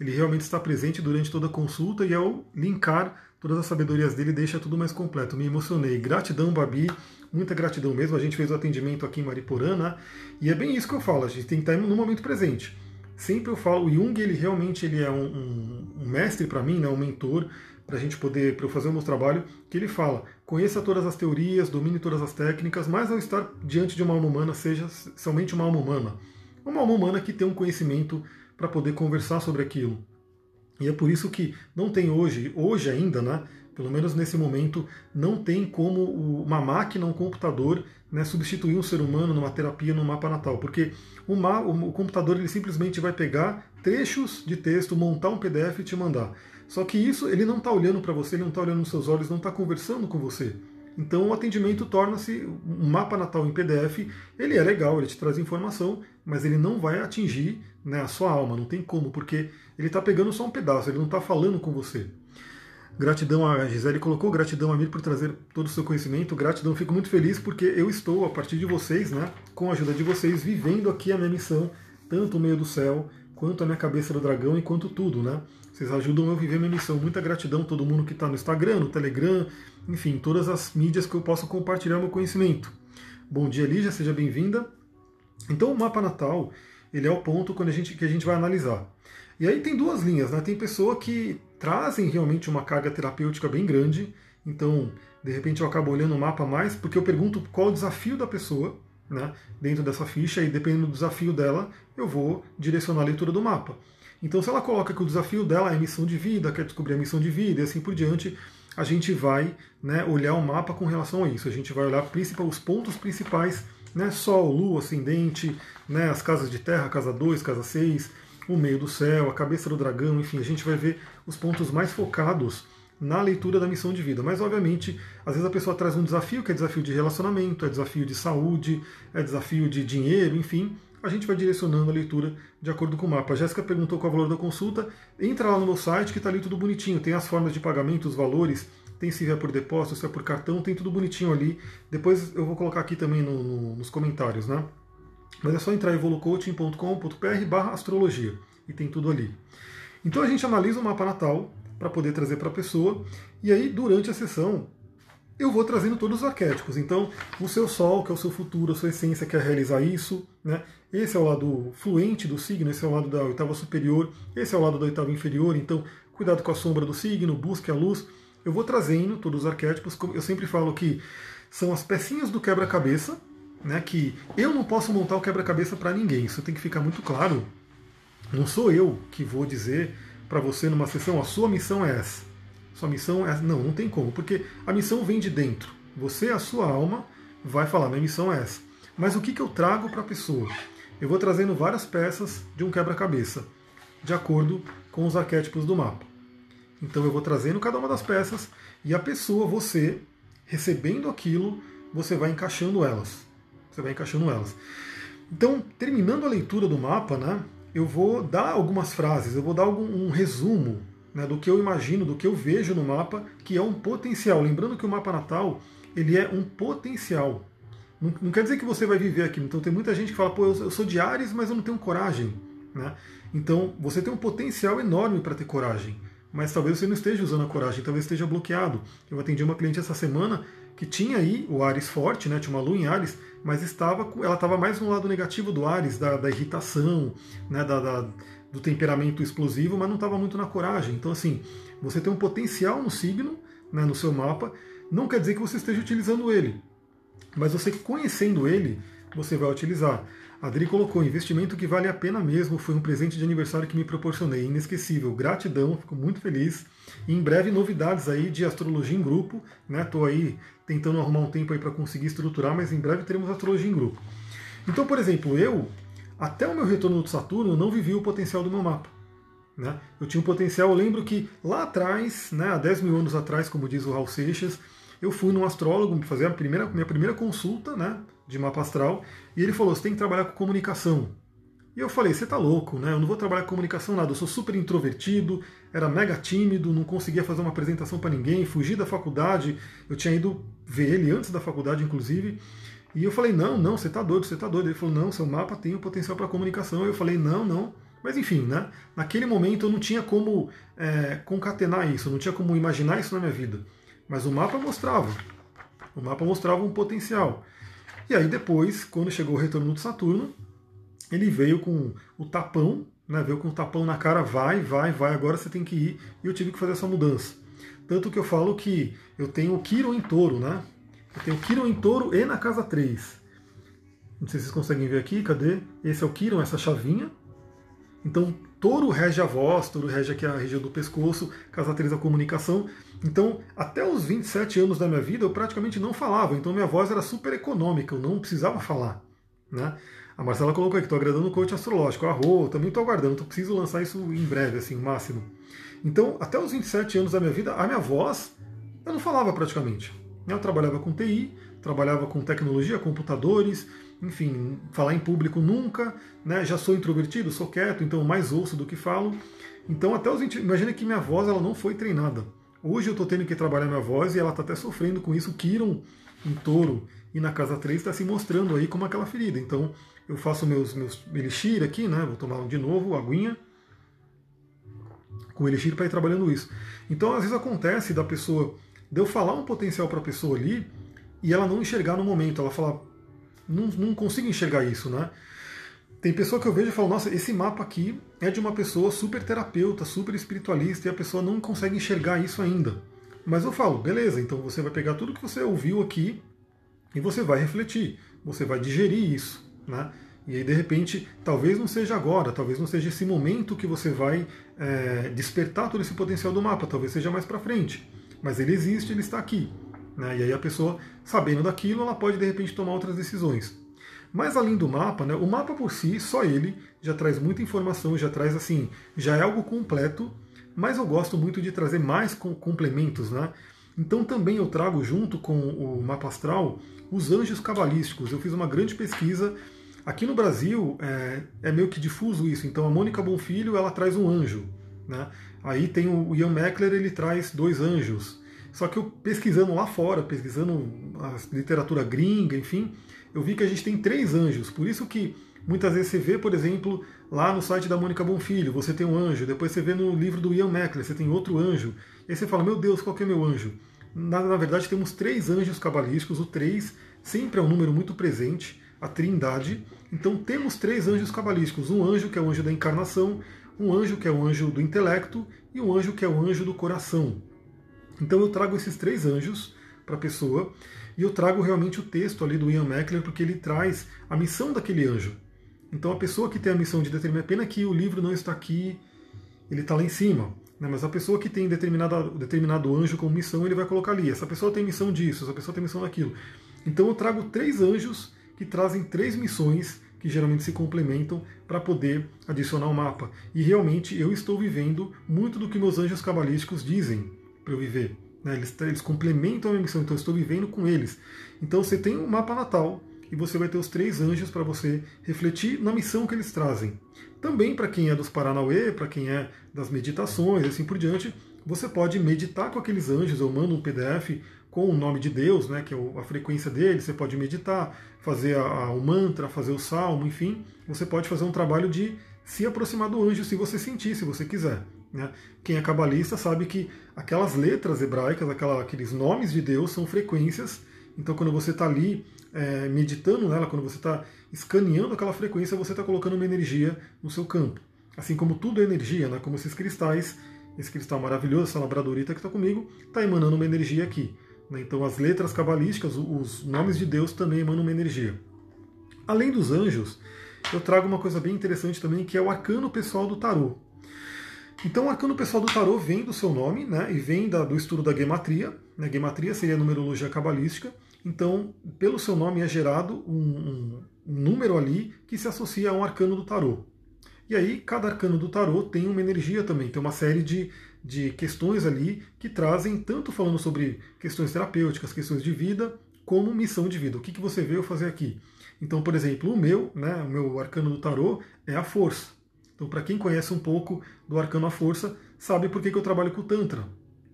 Ele realmente está presente durante toda a consulta e ao linkar todas as sabedorias dele deixa tudo mais completo. Me emocionei. Gratidão, Babi muita gratidão mesmo. A gente fez o atendimento aqui em Mariporã, né? e é bem isso que eu falo, a gente tem que estar no momento presente. Sempre eu falo, o Jung, ele realmente ele é um, um, um mestre para mim, né? um mentor, para a gente poder, para eu fazer o meu trabalho, que ele fala, conheça todas as teorias, domine todas as técnicas, mas ao estar diante de uma alma humana, seja somente uma alma humana. Uma alma humana que tem um conhecimento para poder conversar sobre aquilo. E é por isso que não tem hoje, hoje ainda, né, pelo menos nesse momento, não tem como uma máquina, um computador, né, substituir um ser humano numa terapia, no mapa natal. Porque o, o computador ele simplesmente vai pegar trechos de texto, montar um PDF e te mandar. Só que isso ele não está olhando para você, ele não está olhando nos seus olhos, não está conversando com você. Então o atendimento torna-se um mapa natal em PDF. Ele é legal, ele te traz informação, mas ele não vai atingir né, a sua alma, não tem como, porque ele está pegando só um pedaço, ele não está falando com você. Gratidão a Gisele colocou, gratidão a Mir por trazer todo o seu conhecimento. Gratidão, fico muito feliz porque eu estou, a partir de vocês, né, com a ajuda de vocês, vivendo aqui a minha missão, tanto o meio do céu, quanto a minha cabeça do dragão, enquanto tudo, né? Vocês ajudam eu a viver minha missão. Muita gratidão a todo mundo que está no Instagram, no Telegram, enfim, todas as mídias que eu posso compartilhar meu conhecimento. Bom dia, Lígia, seja bem-vinda. Então, o mapa natal, ele é o ponto quando a gente, que a gente vai analisar. E aí tem duas linhas, né? Tem pessoa que trazem realmente uma carga terapêutica bem grande, então de repente eu acabo olhando o mapa mais, porque eu pergunto qual o desafio da pessoa né, dentro dessa ficha, e dependendo do desafio dela, eu vou direcionar a leitura do mapa. Então, se ela coloca que o desafio dela é missão de vida, quer descobrir a missão de vida e assim por diante, a gente vai né, olhar o mapa com relação a isso. A gente vai olhar os pontos principais, né, Sol, Lua, Ascendente, né, as casas de terra, casa 2, casa 6, o meio do céu, a cabeça do dragão, enfim, a gente vai ver os pontos mais focados na leitura da missão de vida. Mas, obviamente, às vezes a pessoa traz um desafio, que é desafio de relacionamento, é desafio de saúde, é desafio de dinheiro, enfim. A gente vai direcionando a leitura de acordo com o mapa. A Jéssica perguntou qual é o valor da consulta. Entra lá no meu site que está ali tudo bonitinho. Tem as formas de pagamento, os valores, tem se é por depósito, se é por cartão, tem tudo bonitinho ali. Depois eu vou colocar aqui também no, no, nos comentários, né? Mas é só entrar em evolucoaching.com.br barra astrologia e tem tudo ali. Então a gente analisa o mapa natal para poder trazer para a pessoa e aí durante a sessão eu vou trazendo todos os arquétipos. Então, o seu sol, que é o seu futuro, a sua essência quer realizar isso, né? Esse é o lado fluente do signo, esse é o lado da oitava superior, esse é o lado da oitava inferior, então cuidado com a sombra do signo, busque a luz. Eu vou trazendo todos os arquétipos, eu sempre falo que são as pecinhas do quebra-cabeça, né? Que eu não posso montar o quebra-cabeça para ninguém, isso tem que ficar muito claro. Não sou eu que vou dizer para você numa sessão, a sua missão é essa. Sua missão é. Não, não tem como, porque a missão vem de dentro. Você, a sua alma, vai falar: minha missão é essa. Mas o que, que eu trago para a pessoa? Eu vou trazendo várias peças de um quebra-cabeça, de acordo com os arquétipos do mapa. Então eu vou trazendo cada uma das peças e a pessoa, você, recebendo aquilo, você vai encaixando elas. Você vai encaixando elas. Então, terminando a leitura do mapa, né, eu vou dar algumas frases, eu vou dar algum, um resumo né, do que eu imagino, do que eu vejo no mapa, que é um potencial. Lembrando que o mapa natal ele é um potencial. Não, não quer dizer que você vai viver aquilo. Então tem muita gente que fala, pô, eu, eu sou de Ares, mas eu não tenho coragem. Né? Então você tem um potencial enorme para ter coragem mas talvez você não esteja usando a coragem, talvez esteja bloqueado. Eu atendi uma cliente essa semana que tinha aí o Ares forte, né, tinha uma lua em Ares, mas estava, ela estava mais no lado negativo do Ares, da, da irritação, né, da, da, do temperamento explosivo, mas não estava muito na coragem. Então, assim, você tem um potencial no signo, né, no seu mapa, não quer dizer que você esteja utilizando ele, mas você conhecendo ele, você vai utilizar. Adri colocou, investimento que vale a pena mesmo, foi um presente de aniversário que me proporcionei, inesquecível, gratidão, fico muito feliz. E em breve novidades aí de astrologia em grupo, né? Tô aí tentando arrumar um tempo aí para conseguir estruturar, mas em breve teremos astrologia em grupo. Então, por exemplo, eu até o meu retorno do Saturno não vivi o potencial do meu mapa. Né? Eu tinha um potencial, eu lembro que lá atrás, né, há 10 mil anos atrás, como diz o Raul Seixas, eu fui num astrólogo fazer a primeira, minha primeira consulta, né, de mapa astral, e ele falou: você tem que trabalhar com comunicação. E eu falei: você tá louco, né? Eu não vou trabalhar com comunicação nada. Eu sou super introvertido, era mega tímido, não conseguia fazer uma apresentação para ninguém, fugi da faculdade. Eu tinha ido ver ele antes da faculdade, inclusive. E eu falei: não, não, você tá doido, você tá doido. Ele falou: não, seu mapa tem o potencial para comunicação. Eu falei: não, não. Mas enfim, né? Naquele momento eu não tinha como é, concatenar isso, não tinha como imaginar isso na minha vida. Mas o mapa mostrava. O mapa mostrava um potencial. E aí depois, quando chegou o retorno do Saturno, ele veio com o tapão, né, veio com o tapão na cara, vai, vai, vai, agora você tem que ir, e eu tive que fazer essa mudança. Tanto que eu falo que eu tenho o Quirón em touro, né? Eu tenho o Quirón em touro e na casa 3. Não sei se vocês conseguem ver aqui, cadê? Esse é o Quirón, essa chavinha. Então, touro rege a voz, touro rege aqui a região do pescoço, casa 3 a comunicação. Então, até os 27 anos da minha vida, eu praticamente não falava. Então, minha voz era super econômica, eu não precisava falar. Né? A Marcela colocou aqui, estou agradando o coach astrológico. Arro, também estou aguardando, então preciso lançar isso em breve, assim, o máximo. Então, até os 27 anos da minha vida, a minha voz, eu não falava praticamente. Eu trabalhava com TI, trabalhava com tecnologia, computadores, enfim, falar em público nunca, né? Já sou introvertido, sou quieto, então mais ouço do que falo. Então, até os 20, imagina que minha voz ela não foi treinada. Hoje eu estou tendo que trabalhar minha voz e ela está até sofrendo com isso. Kiron em touro e na casa 3 está se mostrando aí como aquela ferida. Então eu faço meus, meus elixir aqui, né? Vou tomar de novo, aguinha, com elixir para ir trabalhando isso. Então às vezes acontece da pessoa, de eu falar um potencial para a pessoa ali e ela não enxergar no momento, ela fala, não, não consigo enxergar isso, né? Tem pessoa que eu vejo e falo, nossa, esse mapa aqui é de uma pessoa super terapeuta, super espiritualista, e a pessoa não consegue enxergar isso ainda. Mas eu falo, beleza, então você vai pegar tudo que você ouviu aqui e você vai refletir, você vai digerir isso, né? E aí, de repente, talvez não seja agora, talvez não seja esse momento que você vai é, despertar todo esse potencial do mapa, talvez seja mais para frente. mas ele existe, ele está aqui. Né? E aí a pessoa, sabendo daquilo, ela pode de repente tomar outras decisões. Mas além do mapa, né, o mapa por si, só ele, já traz muita informação, já traz assim, já é algo completo, mas eu gosto muito de trazer mais complementos, né? Então também eu trago junto com o mapa astral os anjos cabalísticos. Eu fiz uma grande pesquisa. Aqui no Brasil é, é meio que difuso isso. Então a Mônica Bonfilho ela traz um anjo. Né? Aí tem o Ian Meckler, ele traz dois anjos. Só que eu pesquisando lá fora, pesquisando a literatura gringa, enfim, eu vi que a gente tem três anjos. Por isso que muitas vezes você vê, por exemplo, lá no site da Mônica Bonfilho, você tem um anjo, depois você vê no livro do Ian Meckler, você tem outro anjo. E aí você fala, meu Deus, qual que é meu anjo? Na, na verdade, temos três anjos cabalísticos, o três sempre é um número muito presente, a trindade. Então temos três anjos cabalísticos, um anjo que é o anjo da encarnação, um anjo que é o anjo do intelecto e um anjo que é o anjo do coração. Então eu trago esses três anjos para a pessoa e eu trago realmente o texto ali do Ian Meckler porque ele traz a missão daquele anjo. Então a pessoa que tem a missão de determinar, pena que o livro não está aqui, ele está lá em cima. Né? Mas a pessoa que tem determinado, determinado anjo como missão, ele vai colocar ali. Essa pessoa tem missão disso, essa pessoa tem missão daquilo. Então eu trago três anjos que trazem três missões que geralmente se complementam para poder adicionar o um mapa. E realmente eu estou vivendo muito do que meus anjos cabalísticos dizem para eu viver. Né? Eles, eles complementam a minha missão, então eu estou vivendo com eles. Então você tem um mapa natal e você vai ter os três anjos para você refletir na missão que eles trazem. Também para quem é dos Paranauê, para quem é das meditações e assim por diante, você pode meditar com aqueles anjos. Eu mando um PDF com o nome de Deus, né, que é a frequência dele. Você pode meditar, fazer a, a, o mantra, fazer o salmo, enfim. Você pode fazer um trabalho de se aproximar do anjo se você sentir, se você quiser. Né? Quem é cabalista sabe que aquelas letras hebraicas, aquela, aqueles nomes de Deus são frequências. Então, quando você está ali é, meditando nela, quando você está escaneando aquela frequência, você está colocando uma energia no seu campo. Assim como tudo é energia, né? como esses cristais, esse cristal maravilhoso, essa labradorita que está comigo, está emanando uma energia aqui. Né? Então as letras cabalísticas, os nomes de Deus também emanam uma energia. Além dos anjos, eu trago uma coisa bem interessante também, que é o arcano pessoal do tarô. Então, o arcano pessoal do tarô vem do seu nome, né, e vem da, do estudo da gematria. Né, gematria seria a numerologia cabalística. Então, pelo seu nome é gerado um, um, número ali que se associa a um arcano do tarô. E aí, cada arcano do tarô tem uma energia também, tem uma série de, de questões ali que trazem, tanto falando sobre questões terapêuticas, questões de vida, como missão de vida. O que, que você veio fazer aqui? Então, por exemplo, o meu, né, o meu arcano do tarô é a força. Então, para quem conhece um pouco do arcano a força, sabe por que, que eu trabalho com o Tantra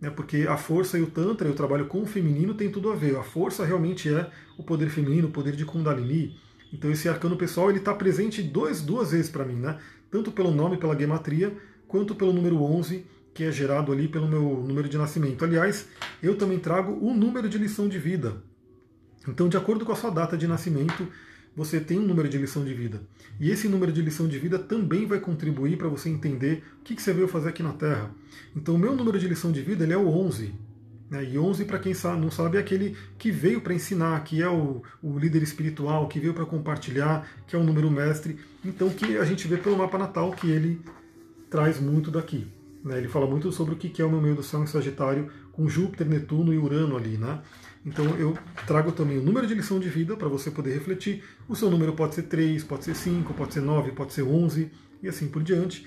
né, porque a força e o Tantra, e o trabalho com o feminino, tem tudo a ver. A força realmente é o poder feminino, o poder de Kundalini. Então esse arcano pessoal ele está presente dois, duas vezes para mim, né? tanto pelo nome, pela gematria, quanto pelo número 11, que é gerado ali pelo meu número de nascimento. Aliás, eu também trago o número de lição de vida. Então, de acordo com a sua data de nascimento, você tem um número de lição de vida. E esse número de lição de vida também vai contribuir para você entender o que, você veio fazer aqui na Terra. Então, o meu número de lição de vida ele é o 11. Né? E 11, para quem não sabe, é aquele que veio para ensinar, que é o, o líder espiritual, que veio para compartilhar, que é o número mestre. Então, que a gente vê pelo mapa natal que ele traz muito daqui. Né? Ele fala muito sobre o que é o meu meio do céu em Sagitário, com Júpiter, Netuno e Urano ali. Né? Então eu trago também o número de lição de vida para você poder refletir. O seu número pode ser 3, pode ser 5, pode ser 9, pode ser 11 e assim por diante.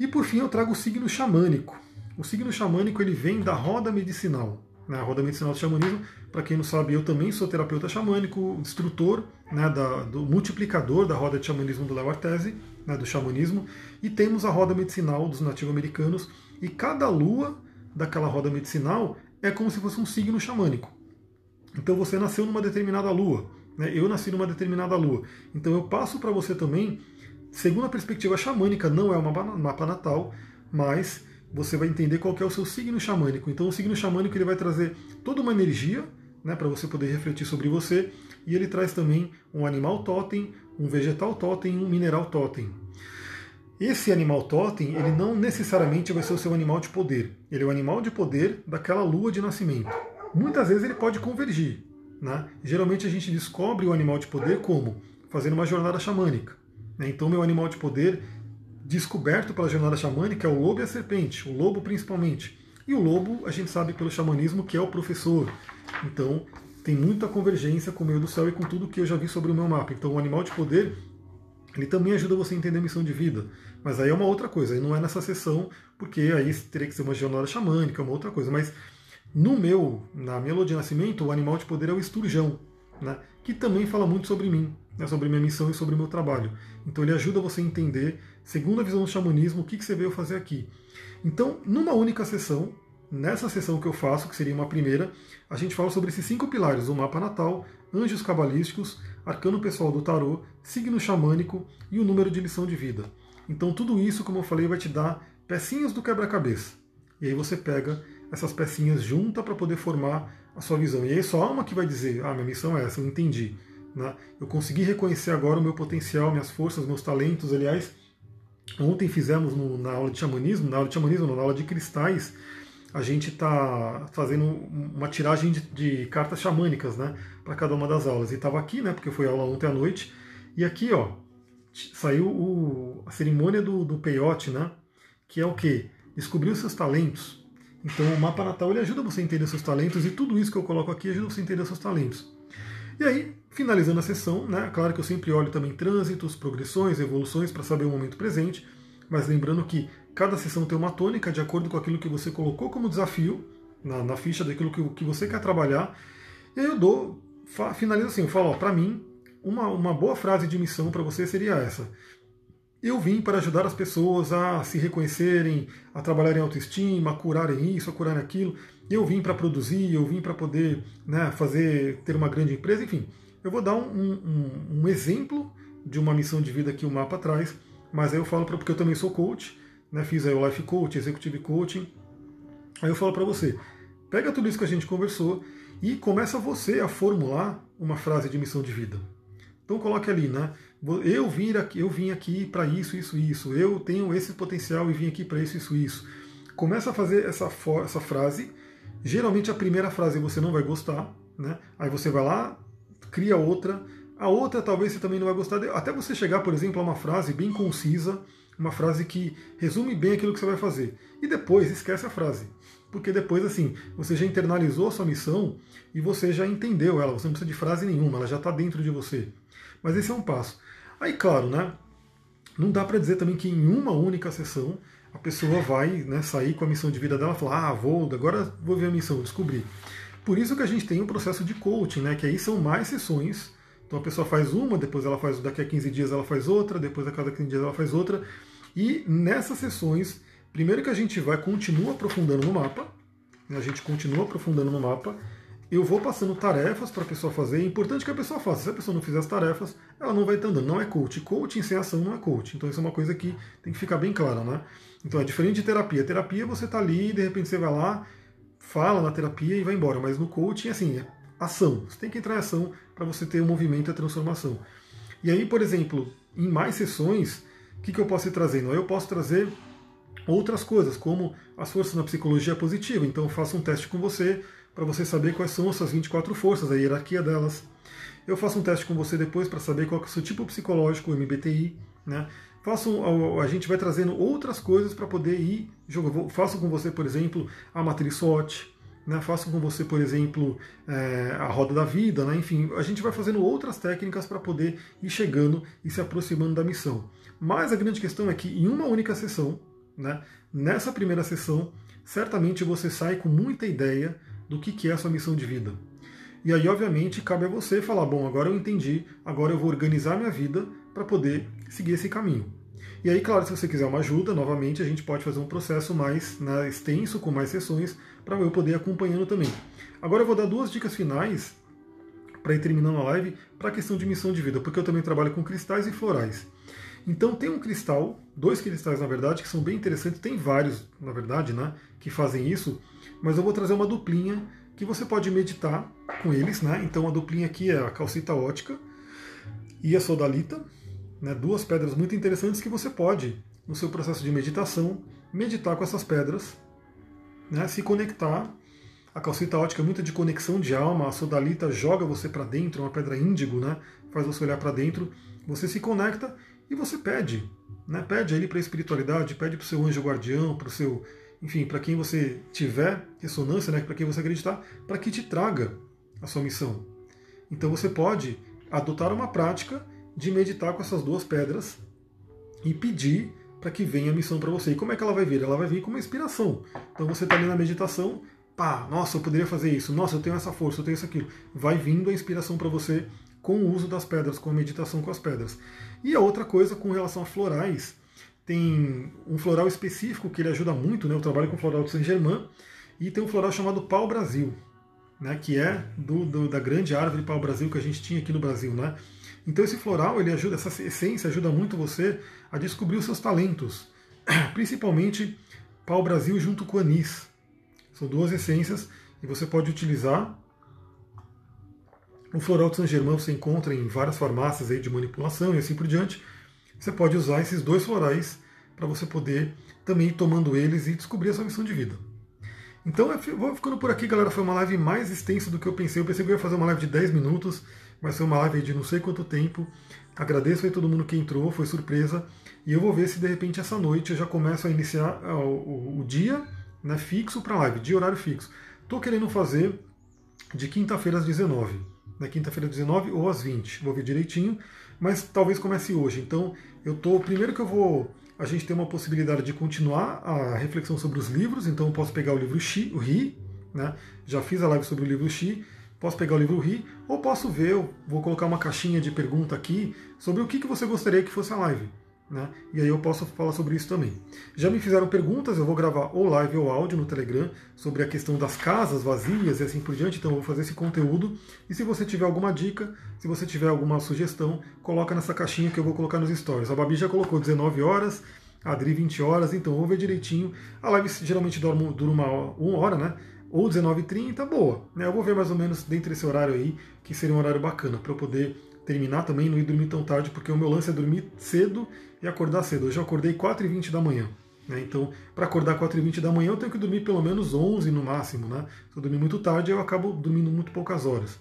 E por fim eu trago o signo xamânico. O signo xamânico ele vem da roda medicinal. Né? A roda medicinal do xamanismo, para quem não sabe, eu também sou terapeuta xamânico, instrutor né, da, do multiplicador da roda de xamanismo do Léo Artese, né, do xamanismo, e temos a roda medicinal dos nativo-americanos, e cada lua daquela roda medicinal é como se fosse um signo xamânico. Então você nasceu numa determinada lua, né? eu nasci numa determinada lua. Então eu passo para você também, segundo a perspectiva xamânica, não é uma mapa natal, mas você vai entender qual é o seu signo xamânico. Então o signo xamânico ele vai trazer toda uma energia né, para você poder refletir sobre você, e ele traz também um animal totem, um vegetal totem um mineral totem. Esse animal totem, ele não necessariamente vai ser o seu animal de poder. Ele é o animal de poder daquela lua de nascimento. Muitas vezes ele pode convergir. Né? Geralmente a gente descobre o animal de poder como? Fazendo uma jornada xamânica. Né? Então, meu animal de poder descoberto pela jornada xamânica é o lobo e a serpente, o lobo principalmente. E o lobo, a gente sabe pelo xamanismo que é o professor. Então, tem muita convergência com o meio do céu e com tudo que eu já vi sobre o meu mapa. Então, o animal de poder, ele também ajuda você a entender a missão de vida. Mas aí é uma outra coisa, aí não é nessa sessão, porque aí teria que ser uma jornada xamânica, uma outra coisa. Mas no meu, na minha lua de nascimento, o animal de poder é o esturjão, né? que também fala muito sobre mim, né? sobre minha missão e sobre o meu trabalho. Então ele ajuda você a entender, segundo a visão do xamanismo, o que, que você veio fazer aqui. Então, numa única sessão, nessa sessão que eu faço, que seria uma primeira, a gente fala sobre esses cinco pilares: o mapa natal, anjos cabalísticos, arcano pessoal do tarô, signo xamânico e o número de lição de vida. Então, tudo isso, como eu falei, vai te dar pecinhas do quebra-cabeça. E aí você pega essas pecinhas junta para poder formar a sua visão. E aí só uma que vai dizer: ah, minha missão é essa, eu entendi. Né? Eu consegui reconhecer agora o meu potencial, minhas forças, meus talentos. Aliás, ontem fizemos no, na aula de xamanismo, na aula de xamanismo, na aula de cristais, a gente está fazendo uma tiragem de, de, cartas xamânicas, né, para cada uma das aulas. E estava aqui, né, porque foi aula ontem à noite, e aqui, ó, saiu o, a cerimônia do, do peiote, né, que é o que? Descobrir os seus talentos. Então, o mapa natal ele ajuda você a entender seus talentos e tudo isso que eu coloco aqui ajuda você a entender seus talentos. E aí, finalizando a sessão, né, claro que eu sempre olho também trânsitos, progressões, evoluções para saber o momento presente, mas lembrando que Cada sessão tem uma tônica de acordo com aquilo que você colocou como desafio na, na ficha daquilo que, que você quer trabalhar. E aí eu dou, finalizo assim, eu falo, para mim, uma, uma boa frase de missão para você seria essa. Eu vim para ajudar as pessoas a se reconhecerem, a trabalharem autoestima, a curarem isso, a curarem aquilo. Eu vim para produzir, eu vim para poder né, fazer, ter uma grande empresa, enfim. Eu vou dar um, um, um exemplo de uma missão de vida que o mapa traz, mas aí eu falo porque eu também sou coach, né, fiz aí o Life Coach, Executive Coaching. Aí eu falo para você, pega tudo isso que a gente conversou e começa você a formular uma frase de missão de vida. Então coloque ali, né? Eu vim aqui, eu vim aqui para isso, isso, isso. Eu tenho esse potencial e vim aqui para isso, isso, isso. Começa a fazer essa, essa frase. Geralmente a primeira frase você não vai gostar, né? Aí você vai lá, cria outra. A outra talvez você também não vai gostar. Até você chegar, por exemplo, a uma frase bem concisa uma frase que resume bem aquilo que você vai fazer. E depois esquece a frase. Porque depois, assim, você já internalizou a sua missão e você já entendeu ela. Você não precisa de frase nenhuma, ela já está dentro de você. Mas esse é um passo. Aí, claro, né? Não dá para dizer também que em uma única sessão a pessoa vai né, sair com a missão de vida dela e falar, ah, vou, agora vou ver a missão, descobrir. Por isso que a gente tem o um processo de coaching, né? Que aí são mais sessões. Então a pessoa faz uma, depois ela faz daqui a 15 dias ela faz outra, depois a cada 15 dias ela faz outra. E nessas sessões, primeiro que a gente vai continua aprofundando no mapa, né, a gente continua aprofundando no mapa, eu vou passando tarefas para a pessoa fazer. É importante que a pessoa faça. Se a pessoa não fizer as tarefas, ela não vai estar andando. Não é coach. Coaching sem ação não é coach. Então isso é uma coisa que tem que ficar bem clara, né? Então é diferente de terapia. Terapia você está ali, de repente você vai lá, fala na terapia e vai embora. Mas no coaching, assim, é ação. Você tem que entrar em ação para você ter o um movimento e a transformação. E aí, por exemplo, em mais sessões, o que, que eu posso ir trazendo? Eu posso trazer outras coisas, como as forças na psicologia positiva. Então eu faço um teste com você para você saber quais são as suas 24 forças, a hierarquia delas. Eu faço um teste com você depois para saber qual é o seu tipo psicológico, o MBTI. Né? Faço, a gente vai trazendo outras coisas para poder ir. Faço com você, por exemplo, a matriz SWOT. Né? Faço com você, por exemplo, é, a roda da vida. Né? Enfim, a gente vai fazendo outras técnicas para poder ir chegando e se aproximando da missão. Mas a grande questão é que em uma única sessão, né, nessa primeira sessão, certamente você sai com muita ideia do que é a sua missão de vida. E aí, obviamente, cabe a você falar: bom, agora eu entendi, agora eu vou organizar minha vida para poder seguir esse caminho. E aí, claro, se você quiser uma ajuda, novamente a gente pode fazer um processo mais né, extenso, com mais sessões, para eu poder ir acompanhando também. Agora eu vou dar duas dicas finais para ir terminando a live para a questão de missão de vida, porque eu também trabalho com cristais e florais. Então tem um cristal, dois cristais na verdade, que são bem interessantes, tem vários, na verdade, né, que fazem isso, mas eu vou trazer uma duplinha que você pode meditar com eles, né? Então a duplinha aqui é a calcita ótica e a sodalita, né, duas pedras muito interessantes que você pode, no seu processo de meditação, meditar com essas pedras, né, se conectar. A calcita ótica é muito de conexão de alma, a sodalita joga você para dentro, uma pedra índigo, né, faz você olhar para dentro, você se conecta e você pede, né? Pede ali para a espiritualidade, pede para o seu anjo guardião, para o seu enfim, para quem você tiver ressonância, né, para quem você acreditar, para que te traga a sua missão. Então você pode adotar uma prática de meditar com essas duas pedras e pedir para que venha a missão para você. E como é que ela vai vir? Ela vai vir com uma inspiração. Então você está ali na meditação, pá, nossa, eu poderia fazer isso, nossa, eu tenho essa força, eu tenho isso aquilo. Vai vindo a inspiração para você com o uso das pedras, com a meditação com as pedras. E a outra coisa com relação a florais, tem um floral específico que ele ajuda muito, né? Eu trabalho com o floral de Saint-Germain, e tem um floral chamado Pau Brasil, né? que é do, do, da grande árvore Pau Brasil que a gente tinha aqui no Brasil. Né? Então esse floral, ele ajuda, essa essência ajuda muito você a descobrir os seus talentos, principalmente Pau Brasil junto com anis. São duas essências e você pode utilizar. O floral de Saint Germain você encontra em várias farmácias aí de manipulação e assim por diante. Você pode usar esses dois florais para você poder também ir tomando eles e descobrir a sua missão de vida. Então vou ficando por aqui, galera. Foi uma live mais extensa do que eu pensei. Eu pensei que eu ia fazer uma live de 10 minutos, mas foi uma live de não sei quanto tempo. Agradeço aí todo mundo que entrou, foi surpresa. E eu vou ver se de repente essa noite eu já começo a iniciar o, o, dia né, fixo para live, de horário fixo. Estou querendo fazer de quinta-feira às 19. Na quinta-feira às 19 ou às 20. Vou ver direitinho, mas talvez comece hoje. Então, eu tô. Primeiro que eu vou. A gente tem uma possibilidade de continuar a reflexão sobre os livros, então eu posso pegar o livro Xi, o Ri, né? Já fiz a live sobre o livro Xi, posso pegar o livro Ri, ou posso ver, eu vou colocar uma caixinha de pergunta aqui sobre o que, que você gostaria que fosse a live. Né? E aí eu posso falar sobre isso também. Já me fizeram perguntas, eu vou gravar ou live ou áudio no Telegram sobre a questão das casas vazias e assim por diante, então eu vou fazer esse conteúdo. E se você tiver alguma dica, se você tiver alguma sugestão, coloca nessa caixinha que eu vou colocar nos stories. A Babi já colocou 19 horas, a Adri 20 horas, então vou ver direitinho. A live geralmente dura uma, uma hora, né? Ou 19h30, boa. Né? Eu vou ver mais ou menos dentro desse horário aí, que seria um horário bacana para eu poder terminar também, não ir dormir tão tarde, porque o meu lance é dormir cedo e acordar cedo. Hoje eu acordei 4h20 da manhã. Né? Então, para acordar 4h20 da manhã, eu tenho que dormir pelo menos 11 no máximo. Né? Se eu dormir muito tarde, eu acabo dormindo muito poucas horas.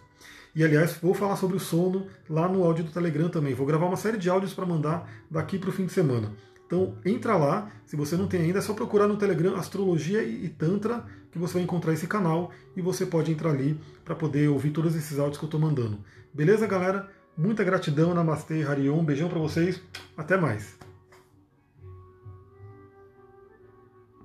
E aliás, vou falar sobre o sono lá no áudio do Telegram também. Vou gravar uma série de áudios para mandar daqui para o fim de semana. Então entra lá, se você não tem ainda, é só procurar no Telegram Astrologia e Tantra, que você vai encontrar esse canal e você pode entrar ali para poder ouvir todos esses áudios que eu estou mandando. Beleza, galera? Muita gratidão, Namastê, Harion, beijão para vocês, até mais.